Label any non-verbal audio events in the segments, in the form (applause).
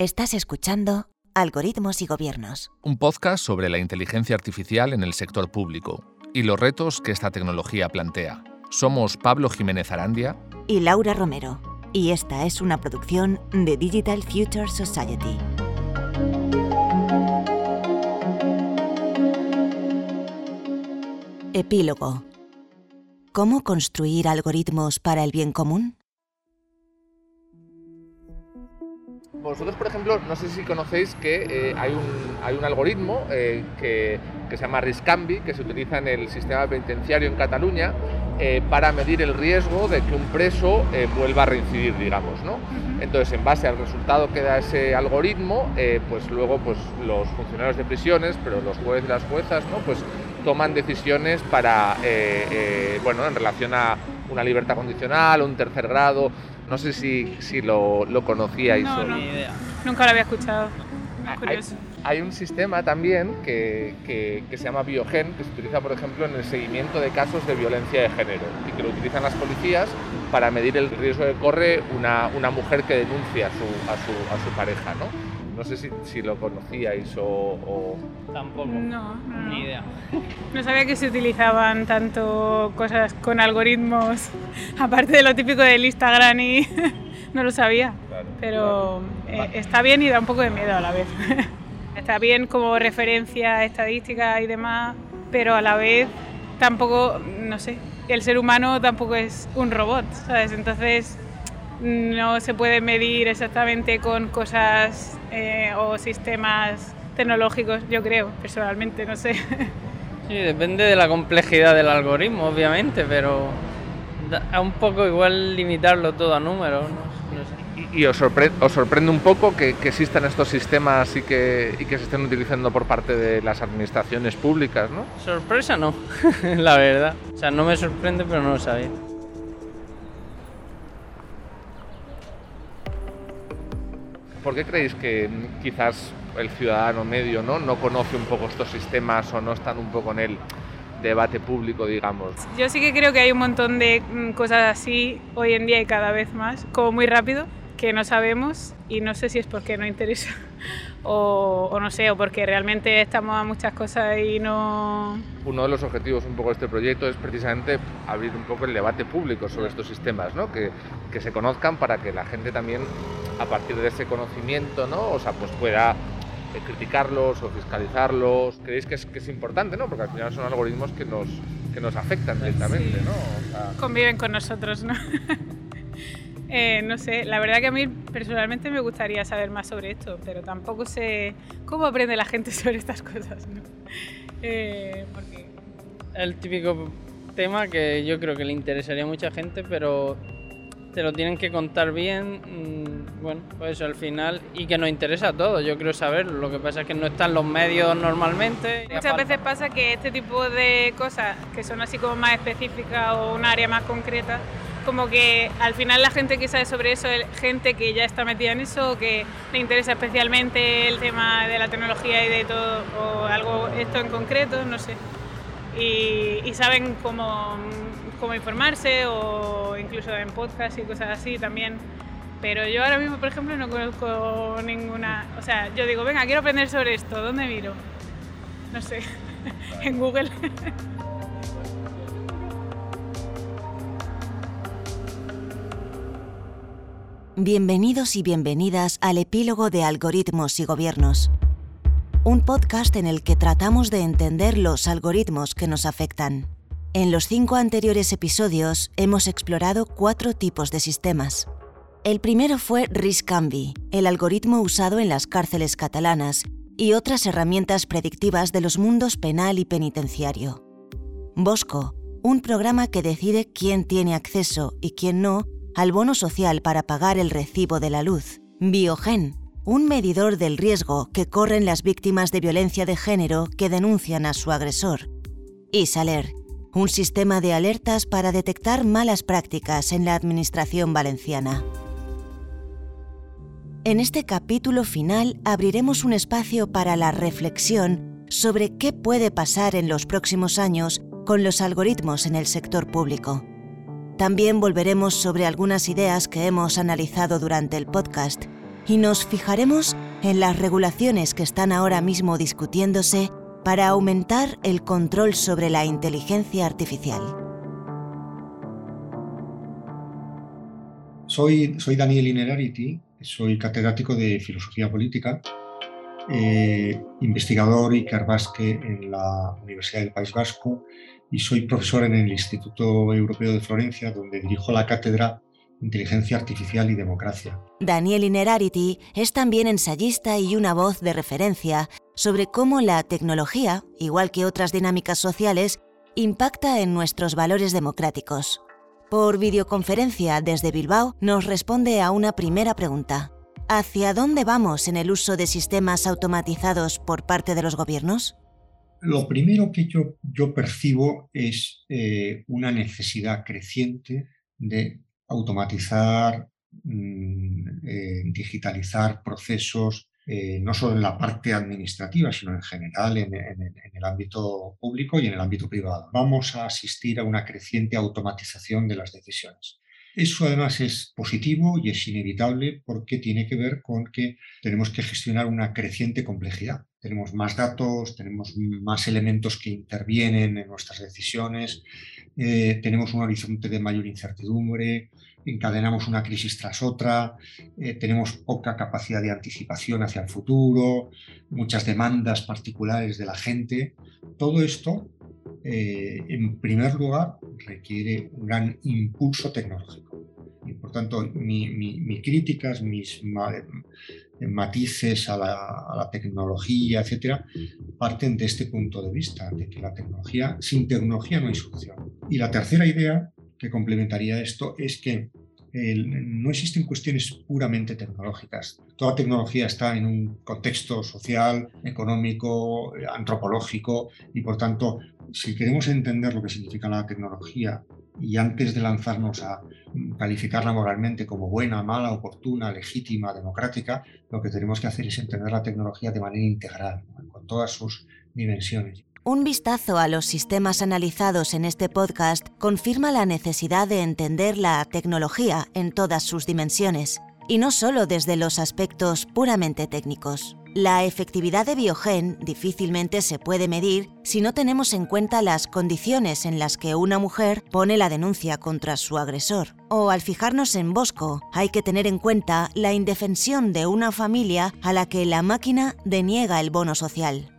Estás escuchando Algoritmos y Gobiernos. Un podcast sobre la inteligencia artificial en el sector público y los retos que esta tecnología plantea. Somos Pablo Jiménez Arandia y Laura Romero. Y esta es una producción de Digital Future Society. Epílogo. ¿Cómo construir algoritmos para el bien común? Vosotros, por ejemplo, no sé si conocéis que eh, hay, un, hay, un, algoritmo eh, que, que, se llama RISCAMBI, que se utiliza en el sistema penitenciario en Cataluña eh, para medir el riesgo de que un preso vuelva a reincidir, digamos, ¿no? Entonces, en base al resultado que da ese algoritmo, pues luego pues, los funcionarios de prisiones, pero los jueces y las juezas, ¿no? Pues toman decisiones para, bueno, en relación a una libertad condicional, un tercer grado, no sé si, si lo, lo conocíais. No, no. Ni idea. Nunca lo había escuchado. curioso. Hay, hay, un sistema también que, que, que, se llama Biogen, que se utiliza, por ejemplo, en el seguimiento de casos de violencia de género y que lo utilizan las policías para medir el riesgo que corre una, una mujer que denuncia a su, a su, a su pareja, ¿no? No sé si, si lo conocíais o, o, Tampoco. No, no, ni idea. (laughs) No sabía que se utilizaban tanto cosas con algoritmos, (laughs) aparte de lo típico del Instagram y (laughs) no lo sabía. Claro, Pero claro. Eh, está bien y da un poco de miedo a la vez. está bien como referencia estadística y demás, pero a la vez tampoco, no sé, el ser humano tampoco es un robot, ¿sabes? Entonces no se puede medir exactamente con cosas eh, o sistemas tecnológicos, yo creo, personalmente, no sé. (laughs) Sí, depende de la complejidad del algoritmo, obviamente, pero a un poco igual limitarlo todo a números. ¿no? No sé. ¿Y, y os, sorprende, os, sorprende, un poco que, que, existan estos sistemas y que, y que se estén utilizando por parte de las administraciones públicas, no? Sorpresa no, (laughs) la verdad. O sea, no me sorprende, pero no lo sabía. ¿Por qué creéis que quizás el ciudadano medio ¿no? no conoce un poco estos sistemas o no están un poco en el debate público, digamos? Yo sí que creo que hay un montón de cosas así hoy en día y cada vez más, como muy rápido, que no sabemos y no sé si es porque no interesa o, o, no sé, o porque realmente estamos a muchas cosas y no... Uno de los objetivos un poco de este proyecto es precisamente abrir un poco el debate público sobre estos sistemas, ¿no? que, que se conozcan para que la gente también, a partir de ese conocimiento, ¿no? o sea, pues pueda criticarlos o fiscalizarlos. ¿Creéis que es, que es importante, no? Porque al final son algoritmos que nos, que nos afectan directamente, sí. ¿no? O sea... Conviven con nosotros, ¿no? (laughs) Eh, no sé, la verdad que a mí personalmente me gustaría saber más sobre esto, pero tampoco sé cómo aprende la gente (laughs) sobre estas cosas. ¿no? Eh, porque... El típico tema que yo creo que le interesaría a mucha gente, pero te lo tienen que contar bien, mmm, bueno, pues al final, y que nos interesa a todos, yo creo saberlo, lo que pasa es que no están los medios normalmente. Muchas veces pasa que este tipo de cosas, que son así como más específicas o un área más concreta, como que al final la gente que sabe sobre eso es gente que ya está metida en eso, que le interesa especialmente el tema de la tecnología y de todo, o algo, esto en concreto, no sé. Y, y saben cómo, cómo, informarse, o incluso en podcast y cosas así también. Pero yo ahora mismo, por ejemplo, no conozco ninguna. O sea, yo digo, venga, quiero aprender sobre esto, ¿dónde miro? No sé, (laughs) en Google. Bienvenidos y bienvenidas al epílogo de Algoritmos y Gobiernos, un podcast en el que tratamos de entender los algoritmos que nos afectan. En los cinco anteriores episodios hemos explorado cuatro tipos de sistemas. El primero fue RISCAMBI, el algoritmo usado en las cárceles catalanas y otras herramientas predictivas de los mundos penal y penitenciario. Bosco, un programa que decide quién tiene acceso y quién no al bono social para pagar el recibo de la luz. Biogen, un medidor del riesgo que corren las víctimas de violencia de género que denuncian a su agresor. Y Saler, un sistema de alertas para detectar malas prácticas en la administración valenciana. En este capítulo final abriremos un espacio para la reflexión sobre qué puede pasar en los próximos años con los algoritmos en el sector público. También volveremos sobre algunas ideas que hemos analizado durante el podcast y nos fijaremos en las regulaciones que están ahora mismo discutiéndose para aumentar el control sobre la inteligencia artificial. Soy, soy Daniel Inerarity, soy catedrático de Filosofía Política, eh, investigador y Basque en la Universidad del País Vasco y soy profesor en el Instituto Europeo de Florencia, donde dirijo la cátedra Inteligencia Artificial y Democracia. Daniel Inerarity es también ensayista y una voz de referencia sobre cómo la tecnología, igual que otras dinámicas sociales, impacta en nuestros valores democráticos. Por videoconferencia desde Bilbao nos responde a una primera pregunta. ¿Hacia dónde vamos en el uso de sistemas automatizados por parte de los gobiernos? Lo primero que yo, percibo es eh, una necesidad creciente de automatizar, mm, eh, digitalizar procesos, eh, no solo en la parte administrativa, sino en general en, el ámbito público y en el ámbito privado. Vamos a asistir a una creciente automatización de las decisiones. Eso además es positivo y es inevitable porque tiene que ver con que tenemos que gestionar una creciente complejidad. Tenemos más datos, tenemos más elementos que intervienen en nuestras decisiones, eh, tenemos un horizonte de mayor incertidumbre, encadenamos una crisis tras otra, eh, tenemos poca capacidad de anticipación hacia el futuro, muchas demandas particulares de la gente. Todo esto eh, en primer lugar, requiere un gran impulso tecnológico. Y por tanto, mis críticas, mis eh, matices a la, tecnología, etcétera, parten de este punto de vista, de que la tecnología, sin tecnología no hay solución. Y la tercera idea que complementaría esto es que no existen cuestiones puramente tecnológicas. Toda tecnología está en un contexto social, económico, antropológico y por tanto si queremos entender lo que significa la tecnología y antes de lanzarnos a calificarla moralmente como buena, mala, oportuna, legítima, democrática, lo que tenemos que hacer es entender la tecnología de manera integral, con todas sus dimensiones. Un vistazo a los sistemas analizados en este podcast confirma la necesidad de entender la tecnología en todas sus dimensiones, y no solo desde los aspectos puramente técnicos. La efectividad de Biogen difícilmente se puede medir si no tenemos en cuenta las condiciones en las que una mujer pone la denuncia contra su agresor. O al fijarnos en Bosco, hay que tener en cuenta la indefensión de una familia a la que la máquina deniega el bono social.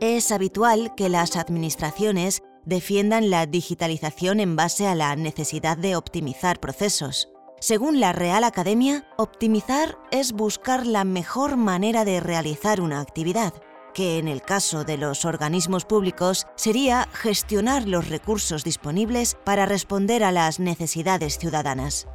Es habitual que las administraciones defiendan la digitalización en base a la necesidad de optimizar procesos. Según la Real Academia, optimizar es buscar la mejor manera de realizar una actividad, que en el caso de los organismos públicos sería gestionar los recursos disponibles para responder a las necesidades ciudadanas.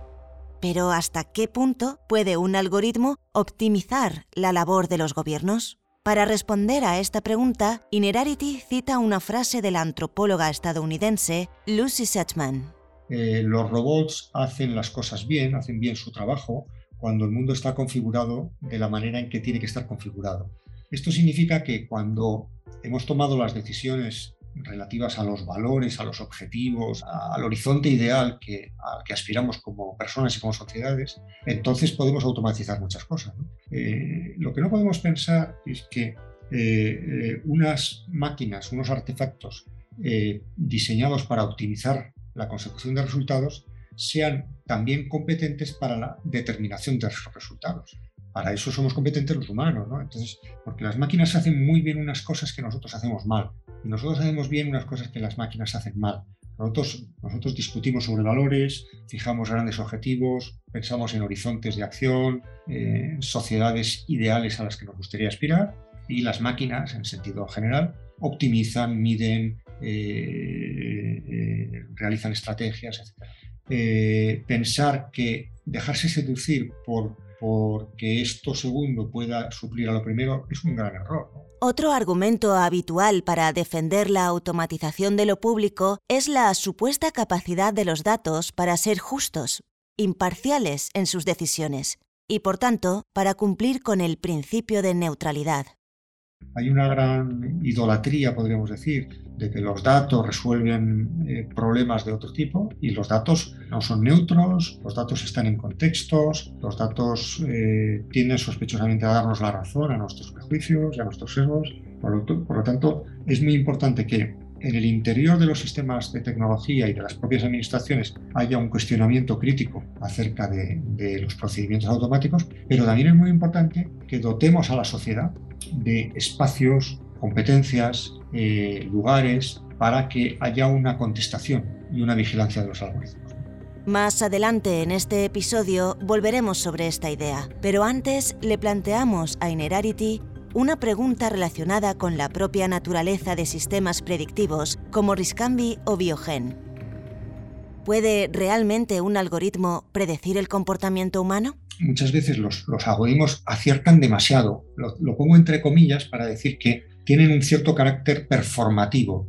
Pero ¿hasta qué punto puede un algoritmo optimizar la labor de los gobiernos? Para responder a esta pregunta, Inerarity cita una frase de la antropóloga estadounidense Lucy Setchman. Eh, los robots hacen las cosas bien, hacen bien su trabajo cuando el mundo está configurado de la manera en que tiene que estar configurado. Esto significa que cuando hemos tomado las decisiones relativas a los valores, a los objetivos, al horizonte ideal que, al que aspiramos como personas y como sociedades, entonces podemos automatizar muchas cosas. Eh, lo que no podemos pensar es que eh, unas máquinas, unos artefactos diseñados para optimizar la consecución de resultados sean también competentes para la determinación de esos resultados. Para eso somos competentes los humanos, ¿no? Entonces, porque las máquinas hacen muy bien unas cosas que nosotros hacemos mal, nosotros hacemos bien unas cosas que las máquinas hacen mal. Nosotros, discutimos sobre valores, fijamos grandes objetivos, pensamos en horizontes de acción, en sociedades ideales a las que nos gustaría aspirar, y las máquinas, en sentido general, optimizan, miden, eh, eh, realizan estrategias, etc. Eh, pensar que dejarse seducir por porque esto segundo pueda suplir a lo primero es un gran error. Otro argumento habitual para defender la automatización de lo público es la supuesta capacidad de los datos para ser justos, imparciales en sus decisiones y, por tanto, para cumplir con el principio de neutralidad. Hay una gran idolatría, podríamos decir, de que los datos resuelven eh, problemas de otro tipo y los datos no son neutros, los datos están en contextos, los datos eh, tienden sospechosamente a darnos la razón a nuestros prejuicios y a nuestros sesgos. por lo tanto, es muy importante que en el interior de los sistemas de tecnología y de las propias administraciones haya un cuestionamiento crítico acerca de, los procedimientos automáticos, pero también es muy importante que dotemos a la sociedad de espacios, competencias, eh, lugares para que haya una contestación y una vigilancia de los algoritmos. Más adelante en este episodio volveremos sobre esta idea, pero antes le planteamos a Inerarity una pregunta relacionada con la propia naturaleza de sistemas predictivos como Riscambi o Biogen. ¿Puede realmente un algoritmo predecir el comportamiento humano? Muchas veces los, algoritmos aciertan demasiado. lo pongo entre comillas para decir que tienen un cierto carácter performativo,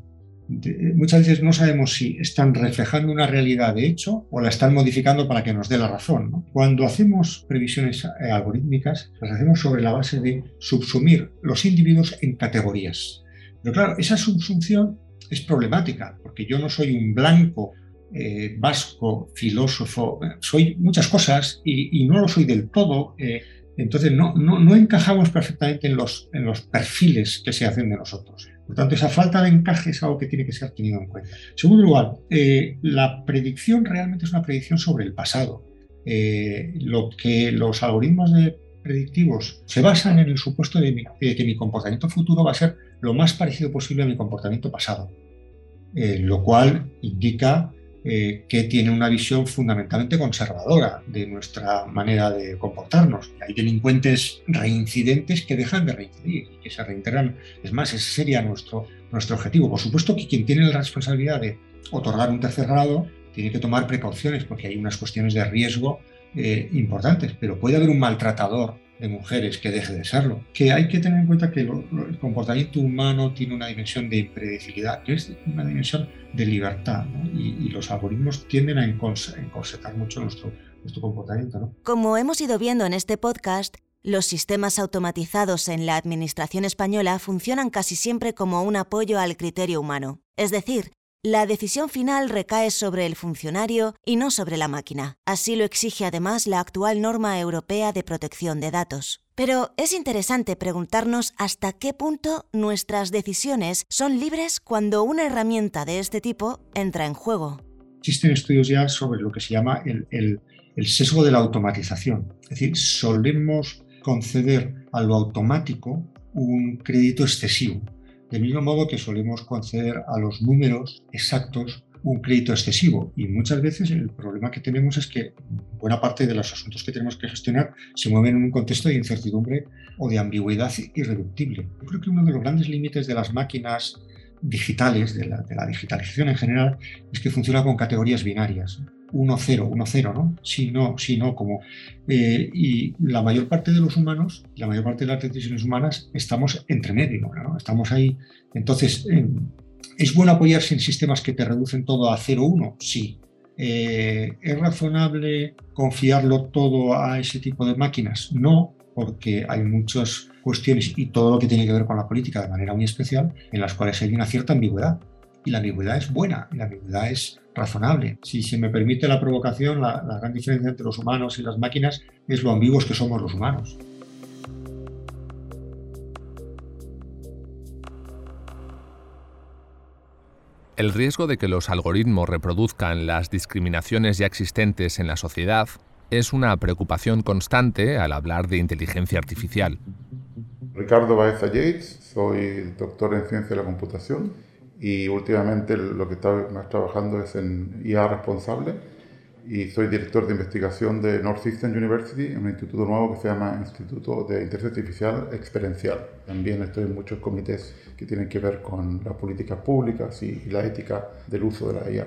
muchas veces no sabemos si están reflejando una realidad de hecho o la están modificando para que nos dé la razón. Cuando hacemos previsiones eh, algorítmicas, las hacemos sobre la base de subsumir los individuos en categorías. Pero claro, esa subsunción es problemática, porque yo no soy un blanco eh, vasco, filósofo, soy muchas cosas y, no lo soy del todo. Eh, entonces no, no, encajamos perfectamente en los, en los perfiles que se hacen de nosotros. Por tanto, esa falta de encaje es algo que tiene que ser tenido en cuenta. En segundo lugar, eh, la predicción realmente es una predicción sobre el pasado. Eh, lo que los algoritmos de predictivos se basan en el supuesto de, que mi comportamiento futuro va a ser lo más parecido posible a mi comportamiento pasado, eh, lo cual indica eh, que tiene una visión fundamentalmente conservadora de nuestra manera de comportarnos. Hay delincuentes reincidentes que dejan de reincidir y que se reintegran. Es más, ese sería nuestro, nuestro objetivo. Por supuesto que quien tiene la responsabilidad de otorgar un tercer grado tiene que tomar precauciones porque hay unas cuestiones de riesgo eh, importantes, pero puede haber un maltratador de mujeres que deje de serlo. Que hay que tener en cuenta que el comportamiento humano tiene una dimensión de impredecibilidad, que es una dimensión de libertad, y, los algoritmos tienden a encorsetar mucho nuestro, nuestro comportamiento. ¿no? Como hemos ido viendo en este podcast, los sistemas automatizados en la Administración española funcionan casi siempre como un apoyo al criterio humano. Es decir, la decisión final recae sobre el funcionario y no sobre la máquina. Así lo exige además la actual norma europea de protección de datos. Pero es interesante preguntarnos hasta qué punto nuestras decisiones son libres cuando una herramienta de este tipo entra en juego. Existen estudios ya sobre lo que se llama el, sesgo de la automatización. Es decir, solemos conceder a lo automático un crédito excesivo del mismo modo que solemos conceder a los números exactos un crédito excesivo y muchas veces el problema que tenemos es que buena parte de los asuntos que tenemos que gestionar se mueven en un contexto de incertidumbre o de ambigüedad irreductible. Yo creo que uno de los grandes límites de las máquinas digitales, de la, de la digitalización en general, es que funciona con categorías binarias. 1-0, 1-0, ¿no? Si no, si no, como... Eh, y la mayor parte de los humanos, la mayor parte de las decisiones humanas, estamos entre medio, ¿no? Estamos ahí. Entonces, ¿es bueno apoyarse en sistemas que te reducen todo a 0-1? Sí. Eh, ¿Es razonable confiarlo todo a ese tipo de máquinas? No, porque hay muchas cuestiones y todo lo que tiene que ver con la política de manera muy especial en las cuales hay una cierta ambigüedad. Y la ambigüedad es buena, y la ambigüedad es razonable. Si se me permite la provocación, la, gran diferencia entre los humanos y las máquinas es lo ambiguos que somos los humanos. El riesgo de que los algoritmos reproduzcan las discriminaciones ya existentes en la sociedad es una preocupación constante al hablar de inteligencia artificial. Ricardo Baeza Yates, soy doctor en ciencia de la computación y últimamente lo que estoy más trabajando es en IA responsable y soy director de investigación de Northeastern University, un instituto nuevo que se llama Instituto de Inteligencia Artificial Experiencial. También estoy en muchos comités que tienen que ver con las políticas públicas y, la ética del uso de la IA.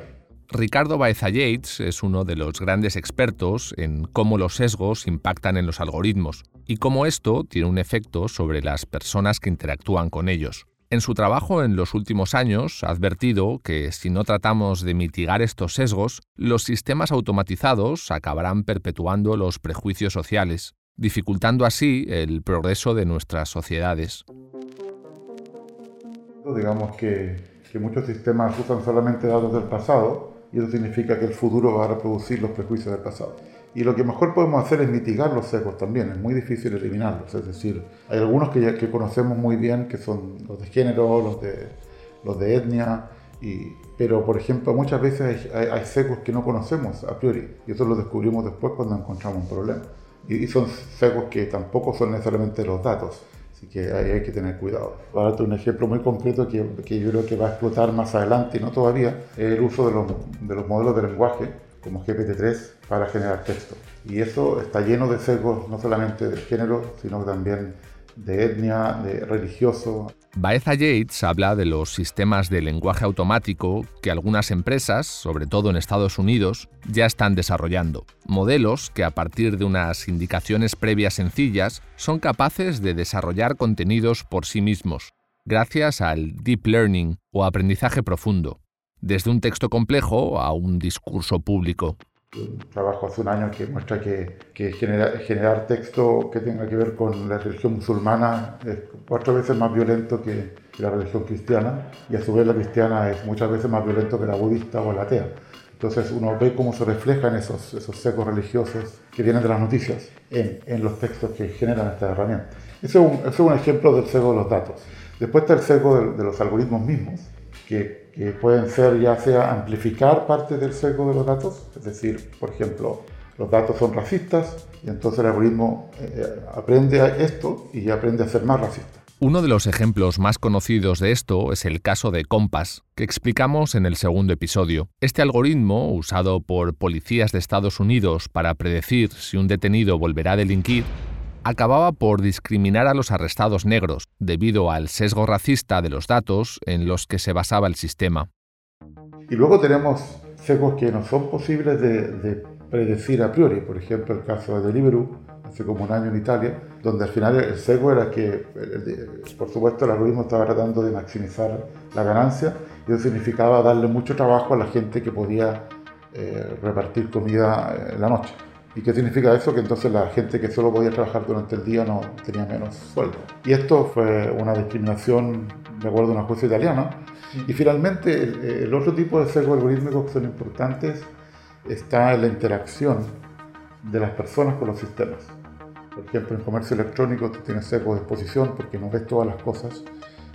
Ricardo Baeza Yates es uno de los grandes expertos en cómo los sesgos impactan en los algoritmos y cómo esto tiene un efecto sobre las personas que interactúan con ellos. En su trabajo en los últimos años ha advertido que si no tratamos de mitigar estos sesgos, los sistemas automatizados acabarán perpetuando los prejuicios sociales, dificultando así el progreso de nuestras sociedades. Digamos que, que muchos sistemas usan solamente datos del pasado y eso significa que el futuro va a reproducir los prejuicios del pasado. Y lo que mejor podemos hacer es mitigar los sesgos también, es muy difícil eliminarlos. Es decir, hay algunos que, ya, que conocemos muy bien, que son los de género, los de, los de etnia, y, pero por ejemplo muchas veces hay, hay, sesgos que no conocemos a priori, y eso lo descubrimos después cuando encontramos un problema. Y, y son sesgos que tampoco son necesariamente los datos, así que ahí hay que tener cuidado. Para darte un ejemplo muy concreto que, que yo creo que va a explotar más adelante y no todavía, es el uso de los, de los modelos de lenguaje como GPT-3 para generar texto. Y eso está lleno de sesgos no solamente de género, sino también de etnia, de religioso. Baeza Yates habla de los sistemas de lenguaje automático que algunas empresas, sobre todo en Estados Unidos, ya están desarrollando. Modelos que a partir de unas indicaciones previas sencillas son capaces de desarrollar contenidos por sí mismos, gracias al deep learning o aprendizaje profundo, desde un texto complejo a un discurso público trabajo hace un año que muestra que, que generar texto que tenga que ver con la religión musulmana es cuatro veces más violento que, que, la religión cristiana y a su vez la cristiana es muchas veces más violento que la budista o la atea. Entonces uno ve cómo se reflejan esos, esos secos religiosos que vienen de las noticias en, en los textos que generan esta herramienta. Ese es, un, ese es un ejemplo del seco de los datos. Después está el seco de, de los algoritmos mismos, que que pueden ser ya sea amplificar parte del sesgo de los datos, es decir, por ejemplo, los datos son racistas y entonces el algoritmo eh, aprende a esto y aprende a ser más racista. Uno de los ejemplos más conocidos de esto es el caso de Compass, que explicamos en el segundo episodio. Este algoritmo, usado por policías de Estados Unidos para predecir si un detenido volverá a delinquir, acababa por discriminar a los arrestados negros debido al sesgo racista de los datos en los que se basaba el sistema. Y luego tenemos sesgos que no son posibles de, de predecir a priori, por ejemplo el caso de Deliveroo, hace como un año en Italia, donde al final el sesgo era que, por supuesto, el algoritmo estaba tratando de maximizar la ganancia y eso significaba darle mucho trabajo a la gente que podía eh, repartir comida en la noche. ¿Y qué significa eso? Que entonces la gente que solo podía trabajar durante el día no tenía menos sueldo. Y esto fue una discriminación de acuerdo a una jueza italiana. Y finalmente, el, el otro tipo de sesgo algorítmico que son importantes está en la interacción de las personas con los sistemas. Por ejemplo, en comercio electrónico tú tienes sesgo de exposición porque no ves todas las cosas,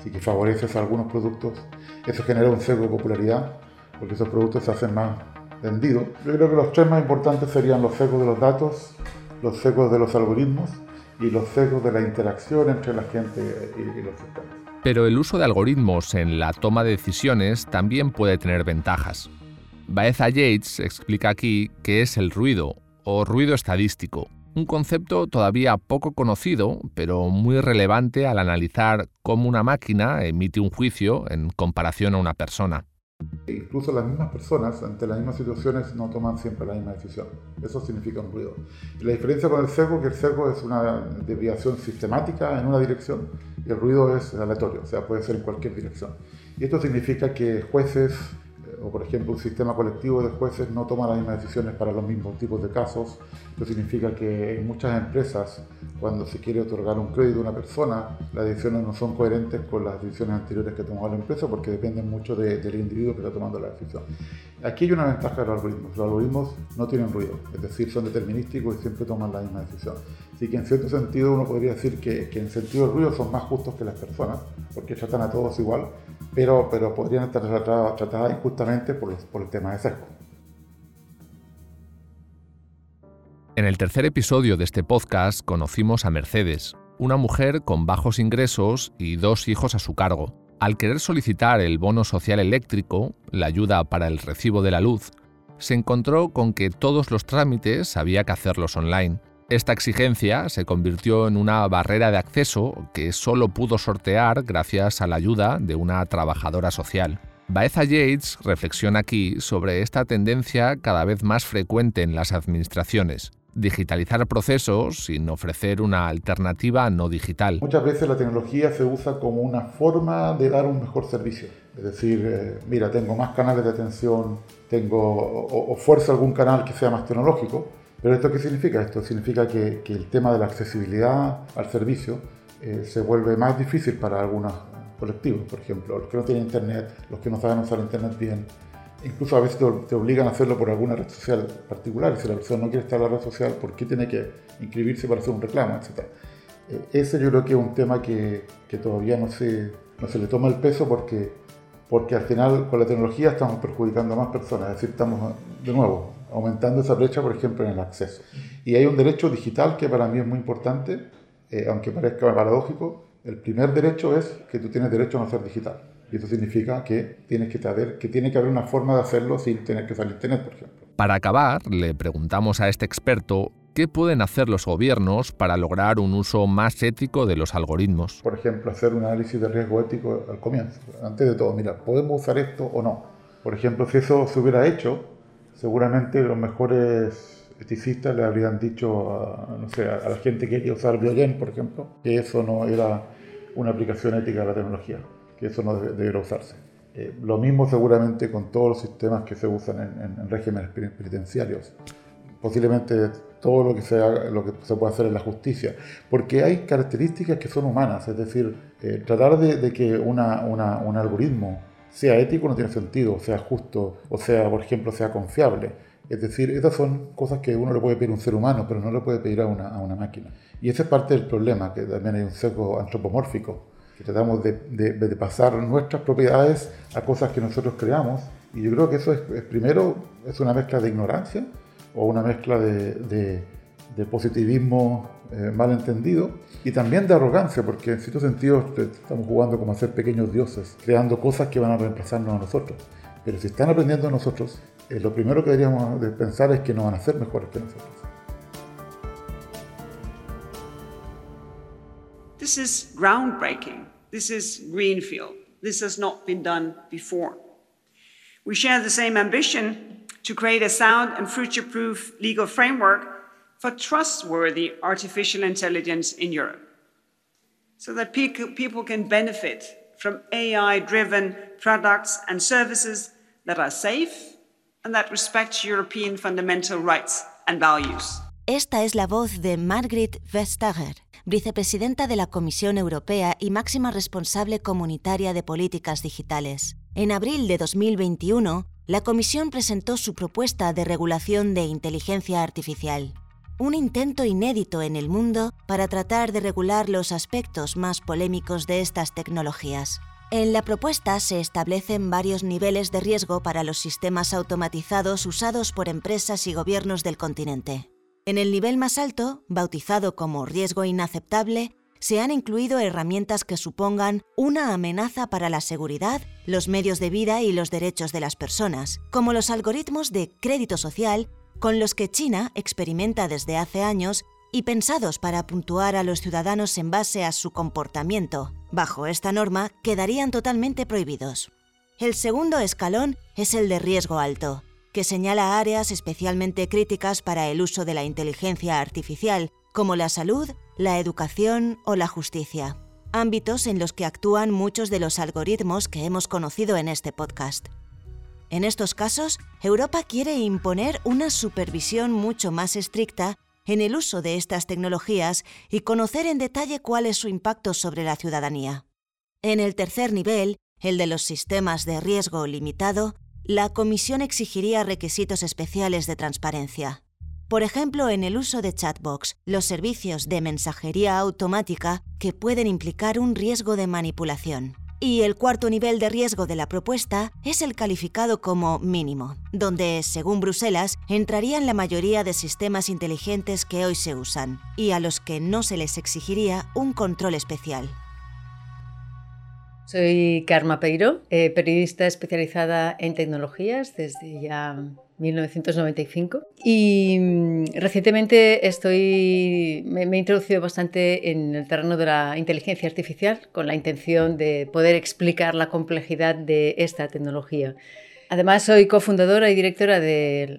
y que favoreces a algunos productos. Eso genera un sesgo de popularidad porque esos productos se hacen más vendido. Yo creo que los tres más importantes serían los sesgos de los datos, los sesgos de los algoritmos y los sesgos de la interacción entre la gente y, y los sistemas. Pero el uso de algoritmos en la toma de decisiones también puede tener ventajas. Baeza Yates explica aquí qué es el ruido o ruido estadístico, un concepto todavía poco conocido, pero muy relevante al analizar cómo una máquina emite un juicio en comparación a una persona. Incluso las mismas personas ante las mismas situaciones no toman siempre la misma decisión. Eso significa un ruido. La diferencia con el sesgo es que el sesgo es una desviación sistemática en una dirección y el ruido es aleatorio, o sea, puede ser en cualquier dirección. Y esto significa que jueces o por ejemplo un sistema colectivo de jueces no toma las mismas decisiones para los mismos tipos de casos. Esto significa que en muchas empresas, cuando se quiere otorgar un crédito a una persona, las decisiones no son coherentes con las decisiones anteriores que ha tomado la empresa porque dependen mucho de, del individuo que está tomando la decisión. Aquí hay una ventaja de los algoritmos. Los algoritmos no tienen ruido, es decir, son determinísticos y siempre toman la misma decisión. Así que en cierto sentido uno podría decir que, que en sentido del ruido son más justos que las personas, porque tratan a todos igual, pero, pero podrían estar tratadas, injustamente por el tema de sesgo. En el tercer episodio de este podcast conocimos a Mercedes, una mujer con bajos ingresos y dos hijos a su cargo. Al querer solicitar el bono social eléctrico, la ayuda para el recibo de la luz, se encontró con que todos los trámites había que hacerlos online. Esta exigencia se convirtió en una barrera de acceso que solo pudo sortear gracias a la ayuda de una trabajadora social. Baeza Yates reflexiona aquí sobre esta tendencia cada vez más frecuente en las administraciones, digitalizar procesos sin ofrecer una alternativa no digital. Muchas veces la tecnología se usa como una forma de dar un mejor servicio. Es decir, eh, mira, tengo más canales de atención, tengo o, o fuerzo algún canal que sea más tecnológico, pero ¿esto qué significa? Esto significa que, que el tema de la accesibilidad al servicio eh, se vuelve más difícil para algunas colectivos, por ejemplo, los que no tienen internet, los que no saben usar internet bien. Incluso a veces te obligan a hacerlo por alguna red social particular. Si la persona no quiere estar en la red social, ¿por qué tiene que inscribirse para hacer un reclamo, etcétera? Eh, ese yo creo que es un tema que, que todavía no se, no se le toma el peso porque, porque al final con la tecnología estamos perjudicando a más personas, es decir, estamos de nuevo aumentando esa brecha, por ejemplo, en el acceso. Y hay un derecho digital que para mí es muy importante, eh, aunque parezca paradójico, el primer derecho es que tú tienes derecho a no ser digital. Y eso significa que, tienes que, saber, que tiene que haber una forma de hacerlo sin tener que salir internet, por ejemplo. Para acabar, le preguntamos a este experto qué pueden hacer los gobiernos para lograr un uso más ético de los algoritmos. Por ejemplo, hacer un análisis de riesgo ético al comienzo. Antes de todo, mira, ¿podemos usar esto o no? Por ejemplo, si eso se hubiera hecho, seguramente los mejores eticistas le habrían dicho a, no sé, a la gente que quería usar Biogen, por ejemplo, que eso no era una aplicación ética de la tecnología, que eso no debería usarse. Eh, lo mismo seguramente con todos los sistemas que se usan en, regímenes penitenciarios. Posiblemente todo lo que, sea, lo que se puede hacer en la justicia, porque hay características que son humanas, es decir, eh, tratar de, que una, un algoritmo sea ético no tiene sentido, sea justo, o sea, por ejemplo, sea confiable. Es decir, estas son cosas que uno le puede pedir a un ser humano, pero no le puede pedir a una, a una máquina. Y ese es parte del problema, que también hay un sesgo antropomórfico, que tratamos de, de, pasar nuestras propiedades a cosas que nosotros creamos. Y yo creo que eso es, primero, es una mezcla de ignorancia o una mezcla de, de positivismo eh, mal entendido y también de arrogancia, porque en cierto sentido estamos jugando como a ser pequeños dioses, creando cosas que van a reemplazarnos a nosotros. Pero si están aprendiendo a nosotros, eh, lo primero que deberíamos de pensar es que no van a ser mejores que nosotros. This is groundbreaking. This is greenfield. This has not been done before. We share the same ambition to create a sound and future-proof legal framework for trustworthy artificial intelligence in Europe so that people can benefit from AI driven products and services that are safe and that respect European fundamental rights and values. Esta es la voz de Margrit Vestager, vicepresidenta de la Comisión Europea y máxima responsable comunitaria de políticas digitales. En abril de 2021, la Comisión presentó su propuesta de regulación de inteligencia artificial un intento inédito en el mundo para tratar de regular los aspectos más polémicos de estas tecnologías. En la propuesta se establecen varios niveles de riesgo para los sistemas automatizados usados por empresas y gobiernos del continente. En el nivel más alto, bautizado como riesgo inaceptable, se han incluido herramientas que supongan una amenaza para la seguridad, los medios de vida y los derechos de las personas, como los algoritmos de crédito social con los que China experimenta desde hace años y pensados para puntuar a los ciudadanos en base a su comportamiento. Bajo esta norma quedarían totalmente prohibidos. El segundo escalón es el de riesgo alto, que señala áreas especialmente críticas para el uso de la inteligencia artificial, como la salud, la educación o la justicia, ámbitos en los que actúan muchos de los algoritmos que hemos conocido en este podcast. En estos casos, Europa quiere imponer una supervisión mucho más estricta en el uso de estas tecnologías y conocer en detalle cuál es su impacto sobre la ciudadanía. En el tercer nivel, el de los sistemas de riesgo limitado, la Comisión exigiría requisitos especiales de transparencia. Por ejemplo, en el uso de chatbox, los servicios de mensajería automática que pueden implicar un riesgo de manipulación. Y el cuarto nivel de riesgo de la propuesta es el calificado como mínimo, donde, según Bruselas, entrarían la mayoría de sistemas inteligentes que hoy se usan, y a los que no se les exigiría un control especial. Soy Karma Peiro, eh, periodista especializada en tecnologías desde ya 1995. Y mm, recientemente estoy, me, he introducido bastante en el terreno de la inteligencia artificial con la intención de poder explicar la complejidad de esta tecnología. Además, soy cofundadora y directora de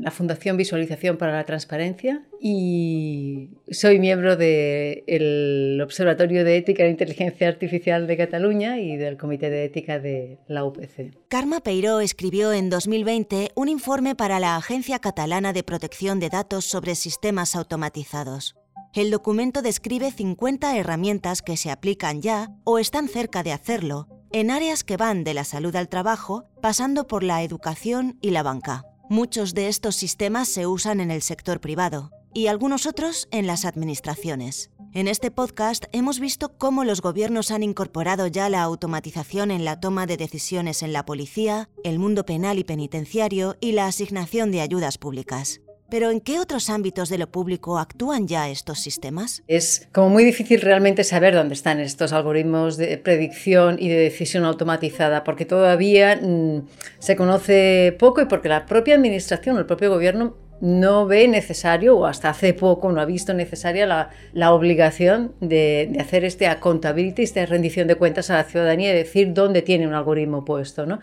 la Fundación Visualización para la Transparencia y soy miembro del Observatorio de Ética e Inteligencia Artificial de Cataluña y del Comité de Ética de la UPC. Karma Peiró escribió en 2020 un informe para la Agencia Catalana de Protección de Datos sobre Sistemas Automatizados. el documento describe 50 herramientas que se aplican ya o están cerca de hacerlo en áreas que van de la salud al trabajo, pasando por la educación y la banca. Muchos de estos sistemas se usan en el sector privado y algunos otros en las administraciones. En este podcast hemos visto cómo los gobiernos han incorporado ya la automatización en la toma de decisiones en la policía, el mundo penal y penitenciario y la asignación de ayudas públicas. Pero ¿en qué otros ámbitos de lo público actúan ya estos sistemas? Es como muy difícil realmente saber dónde están estos algoritmos de predicción y de decisión automatizada, porque todavía mm, se conoce poco y porque la propia administración o el propio gobierno no ve necesario, o hasta hace poco no ha visto necesaria la, obligación de, de, hacer este accountability, esta rendición de cuentas a la ciudadanía y decir dónde tiene un algoritmo puesto. ¿no?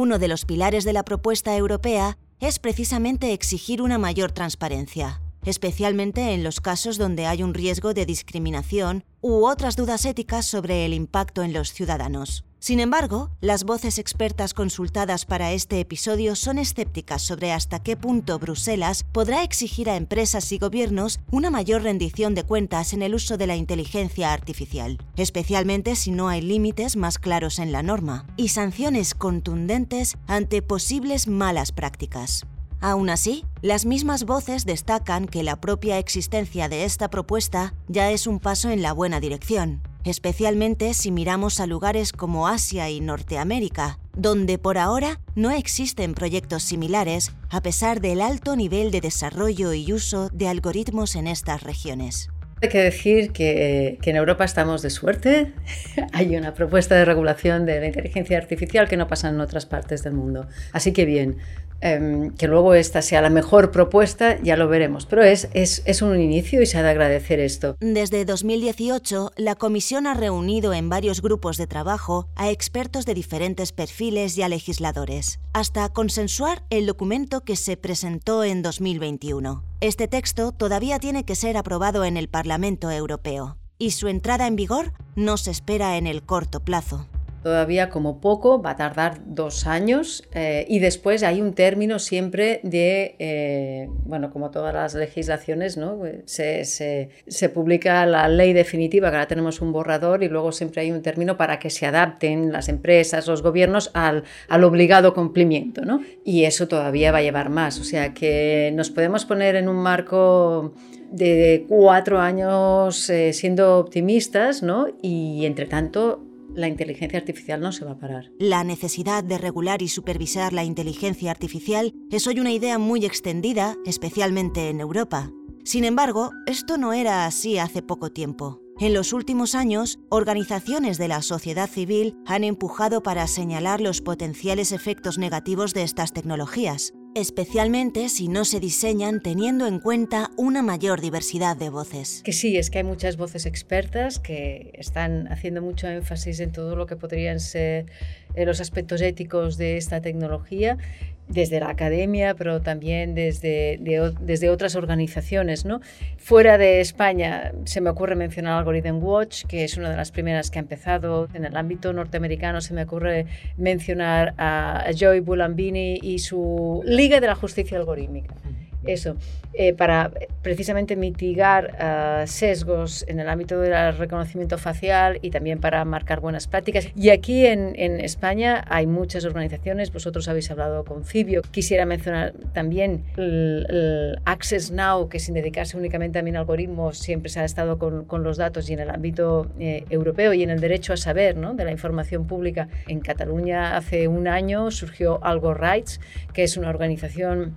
Uno de los pilares de la propuesta europea es precisamente exigir una mayor transparencia, especialmente en los casos donde hay un riesgo de discriminación u otras dudas éticas sobre el impacto en los ciudadanos. Sin embargo, las voces expertas consultadas para este episodio son escépticas sobre hasta qué punto Bruselas podrá exigir a empresas y gobiernos una mayor rendición de cuentas en el uso de la inteligencia artificial, especialmente si no hay límites más claros en la norma y sanciones contundentes ante posibles malas prácticas. Aún así, las mismas voces destacan que la propia existencia de esta propuesta ya es un paso en la buena dirección, especialmente si miramos a lugares como Asia y Norteamérica, donde por ahora no existen proyectos similares a pesar del alto nivel de desarrollo y uso de algoritmos en estas regiones. Hay que decir que, en Europa estamos de suerte. (laughs) Hay una propuesta de regulación de la inteligencia artificial que no pasa en otras partes del mundo. Así que bien, eh, que luego esta sea la mejor propuesta, ya lo veremos. Pero es, es, es, un inicio y se ha de agradecer esto. Desde 2018, la Comisión ha reunido en varios grupos de trabajo a expertos de diferentes perfiles y a legisladores, hasta consensuar el documento que se presentó en 2021. Este texto todavía tiene que ser aprobado en el Parlamento Europeo y su entrada en vigor no se espera en el corto plazo. Todavía como poco va a tardar dos años eh, y después hay un término siempre de, eh, bueno, como todas las legislaciones, ¿no? Se, se, publica la ley definitiva, que ahora tenemos un borrador y luego siempre hay un término para que se adapten las empresas, los gobiernos al, obligado cumplimiento, ¿no? Y eso todavía va a llevar más, o sea que nos podemos poner en un marco de cuatro años eh, siendo optimistas, ¿no? Y entre tanto la inteligencia artificial no se va a parar. La necesidad de regular y supervisar la inteligencia artificial es hoy una idea muy extendida, especialmente en Europa. Sin embargo, esto no era así hace poco tiempo. En los últimos años, organizaciones de la sociedad civil han empujado para señalar los potenciales efectos negativos de estas tecnologías, especialmente si no se diseñan teniendo en cuenta una mayor diversidad de voces. Que sí, es que hay muchas voces expertas que están haciendo mucho énfasis en todo lo que podrían ser eh, los aspectos éticos de esta tecnología desde la academia, pero también desde, de, desde otras organizaciones. ¿no? Fuera de España se me ocurre mencionar Algorithm Watch, que es una de las primeras que ha empezado. En el ámbito norteamericano se me ocurre mencionar a Joey Bulambini y su Liga de la Justicia Algorítmica eso, eh, para precisamente mitigar uh, sesgos en el ámbito del reconocimiento facial y también para marcar buenas prácticas. Y aquí en, en, España hay muchas organizaciones, vosotros habéis hablado con Fibio, quisiera mencionar también el, el Access Now, que sin dedicarse únicamente a mi algoritmos siempre se ha estado con, con los datos y en el ámbito eh, europeo y en el derecho a saber ¿no? de la información pública. En Cataluña hace un año surgió Algo Rights, que es una organización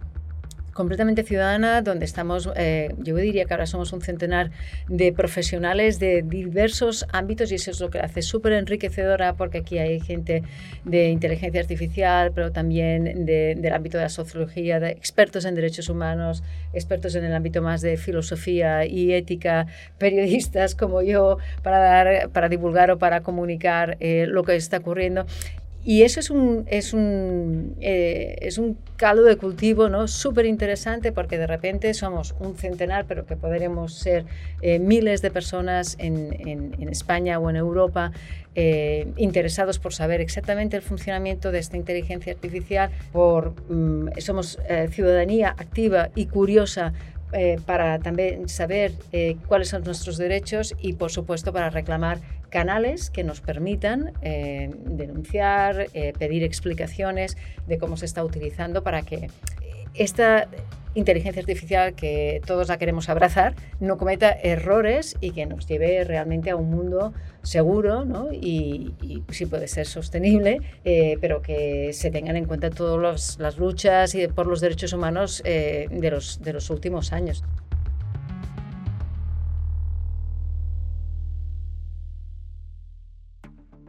completamente ciudadana, donde estamos, eh, yo diría que ahora somos un centenar de profesionales de diversos ámbitos y eso es lo que hace súper enriquecedora porque aquí hay gente de inteligencia artificial, pero también de, del ámbito de la sociología, de expertos en derechos humanos, expertos en el ámbito más de filosofía y ética, periodistas como yo, para, dar, para divulgar o para comunicar eh, lo que está ocurriendo. Y eso es un, es un, eh, es un caldo de cultivo ¿no? súper interesante porque de repente somos un centenar, pero que podríamos ser eh, miles de personas en, en, España o en Europa eh, interesados por saber exactamente el funcionamiento de esta inteligencia artificial. Por, mm, somos ciudadanía activa y curiosa para también saber cuáles son nuestros derechos y, por supuesto, para reclamar canales que nos permitan denunciar, pedir explicaciones de cómo se está utilizando para que esta inteligencia artificial que todos la queremos abrazar no cometa errores y que nos lleve realmente a un mundo seguro y, sí puede ser sostenible, eh, pero que se tengan en cuenta todas las luchas y por los derechos humanos eh, de los últimos años.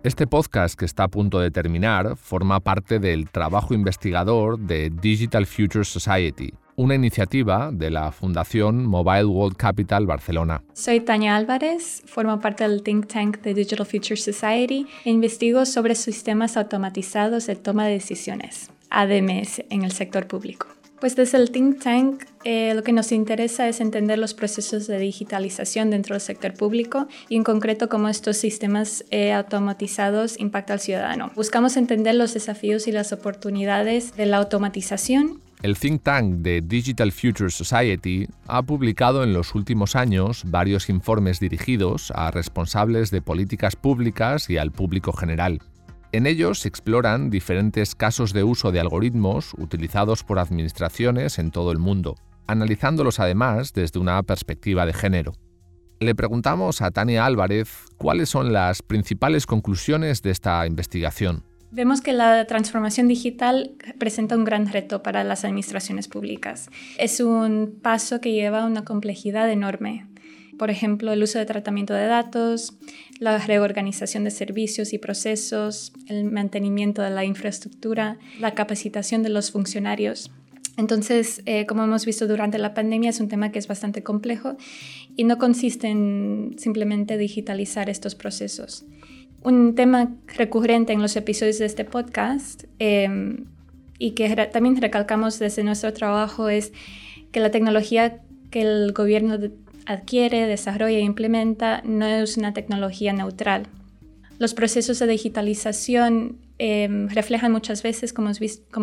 Este podcast que está a punto de terminar forma parte del trabajo investigador de Digital Future Society, una iniciativa de la Fundación Mobile World Capital Barcelona. Soy Tania Álvarez, formo parte del think tank de Digital Future Society e investigo sobre sistemas automatizados de toma de decisiones, ADMS, en el sector público. Pues desde el think tank eh, lo que nos interesa es entender los procesos de digitalización dentro del sector público y en concreto cómo estos sistemas eh, automatizados impactan al ciudadano. Buscamos entender los desafíos y las oportunidades de la automatización el think tank de Digital Future Society ha publicado en los últimos años varios informes dirigidos a responsables de políticas públicas y al público general. En ellos se exploran diferentes casos de uso de algoritmos utilizados por administraciones en todo el mundo, analizándolos además desde una perspectiva de género. Le preguntamos a Tania Álvarez cuáles son las principales conclusiones de esta investigación. Vemos que la transformación digital presenta un gran reto para las administraciones públicas. Es un paso que lleva una complejidad enorme. Por ejemplo, el uso de tratamiento de datos, la reorganización de servicios y procesos, el mantenimiento de la infraestructura, la capacitación de los funcionarios. Entonces, eh, como hemos visto durante la pandemia, es un tema que es bastante complejo y no consiste en simplemente digitalizar estos procesos. Un tema recurrente en los episodios de este podcast em, y que también recalcamos desde nuestro trabajo es que la tecnología que el gobierno adquiere, desarrolla e implementa no es una tecnología neutral. Los procesos de digitalización em, reflejan muchas veces, como,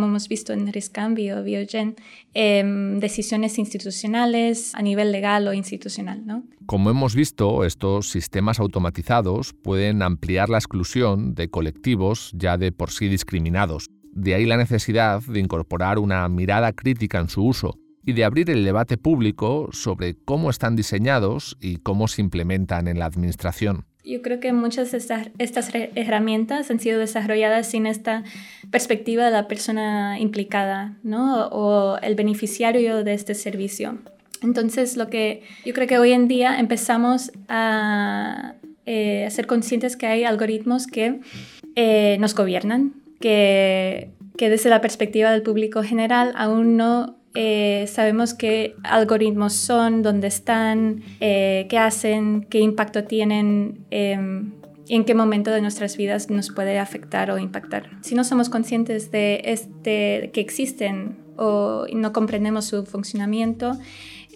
hemos visto en Riscambi o Biogen, em, decisiones institucionales a nivel legal o institucional. ¿no? Como hemos visto, estos sistemas automatizados pueden ampliar la exclusión de colectivos ya de por sí discriminados. De ahí la necesidad de incorporar una mirada crítica en su uso y de abrir el debate público sobre cómo están diseñados y cómo se implementan en la administración. Yo creo que muchas de estas, estas herramientas han sido desarrolladas sin esta perspectiva de la persona implicada, ¿no? O el beneficiario de este servicio. Entonces, lo que yo creo que hoy en día empezamos a, eh, ser conscientes que hay algoritmos que eh, nos gobiernan, que, que desde la perspectiva del público general aún no eh, sabemos qué algoritmos son, dónde están, eh, qué hacen, qué impacto tienen em, y en qué momento de nuestras vidas nos puede afectar o impactar. Si no somos conscientes de este, que existen o no comprendemos su funcionamiento,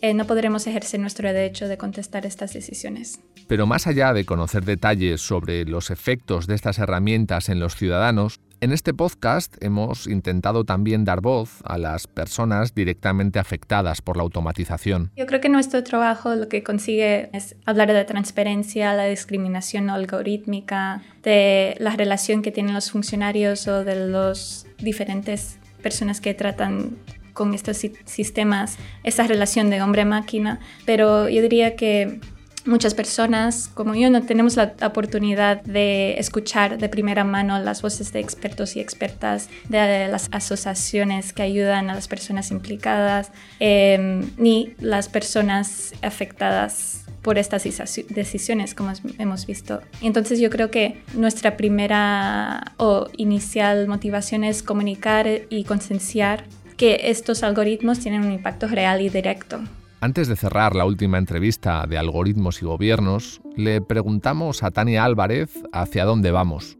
eh, no podremos ejercer nuestro derecho de contestar estas decisiones. Pero más allá de conocer detalles sobre los efectos de estas herramientas en los ciudadanos, en este podcast hemos intentado también dar voz a las personas directamente afectadas por la automatización. Yo creo que nuestro trabajo lo que consigue es hablar de transparencia, la discriminación algorítmica, de la relación que tienen los funcionarios o de las diferentes personas que tratan con estos sistemas, esa relación de hombre-máquina, pero yo diría que muchas personas como yo no tenemos la oportunidad de escuchar de primera mano las voces de expertos y expertas de las asociaciones que ayudan a las personas implicadas em, ni las personas afectadas por estas decisiones como hemos visto. Entonces yo creo que nuestra primera o inicial motivación es comunicar y concienciar que estos algoritmos tienen un impacto real y directo antes de cerrar la última entrevista de Algoritmos y Gobiernos, le preguntamos a Tania Álvarez hacia dónde vamos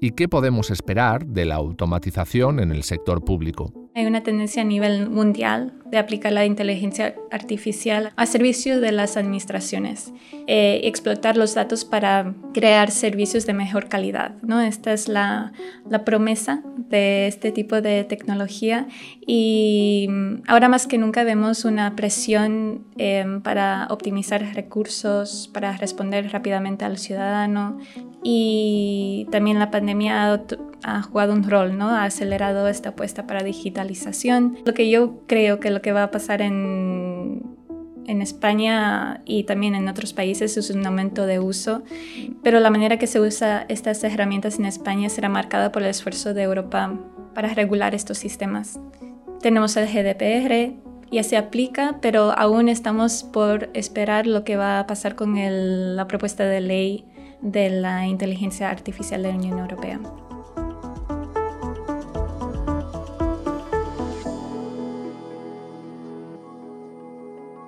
y qué podemos esperar de la automatización en el sector público. Hay una tendencia a nivel mundial de aplicar la inteligencia artificial a servicio de las administraciones, eh, explotar los datos para crear servicios de mejor calidad. ¿no? Esta es la, la promesa de este tipo de tecnología y mm, ahora más que nunca vemos una presión em, para optimizar recursos, para responder rápidamente al ciudadano y también la pandemia ha, ha jugado un rol, ¿no? ha acelerado esta apuesta para digitalización. Lo que yo creo que lo que va a pasar en, España y también en otros países es un aumento de uso, pero la manera que se usa estas herramientas en España será marcada por el esfuerzo de Europa para regular estos sistemas. Tenemos el GDPR, ya se aplica, pero aún estamos por esperar lo que va a pasar con la propuesta de ley de la inteligencia artificial de la Unión Europea.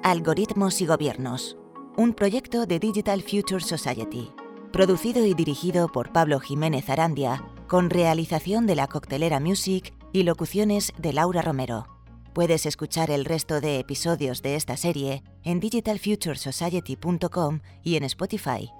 Algoritmos y Gobiernos, un proyecto de Digital Future Society, producido y dirigido por Pablo Jiménez Arandia, con realización de la Coctelera Music y locuciones de Laura Romero. Puedes escuchar el resto de episodios de esta serie en digitalfuturesociety.com y en Spotify.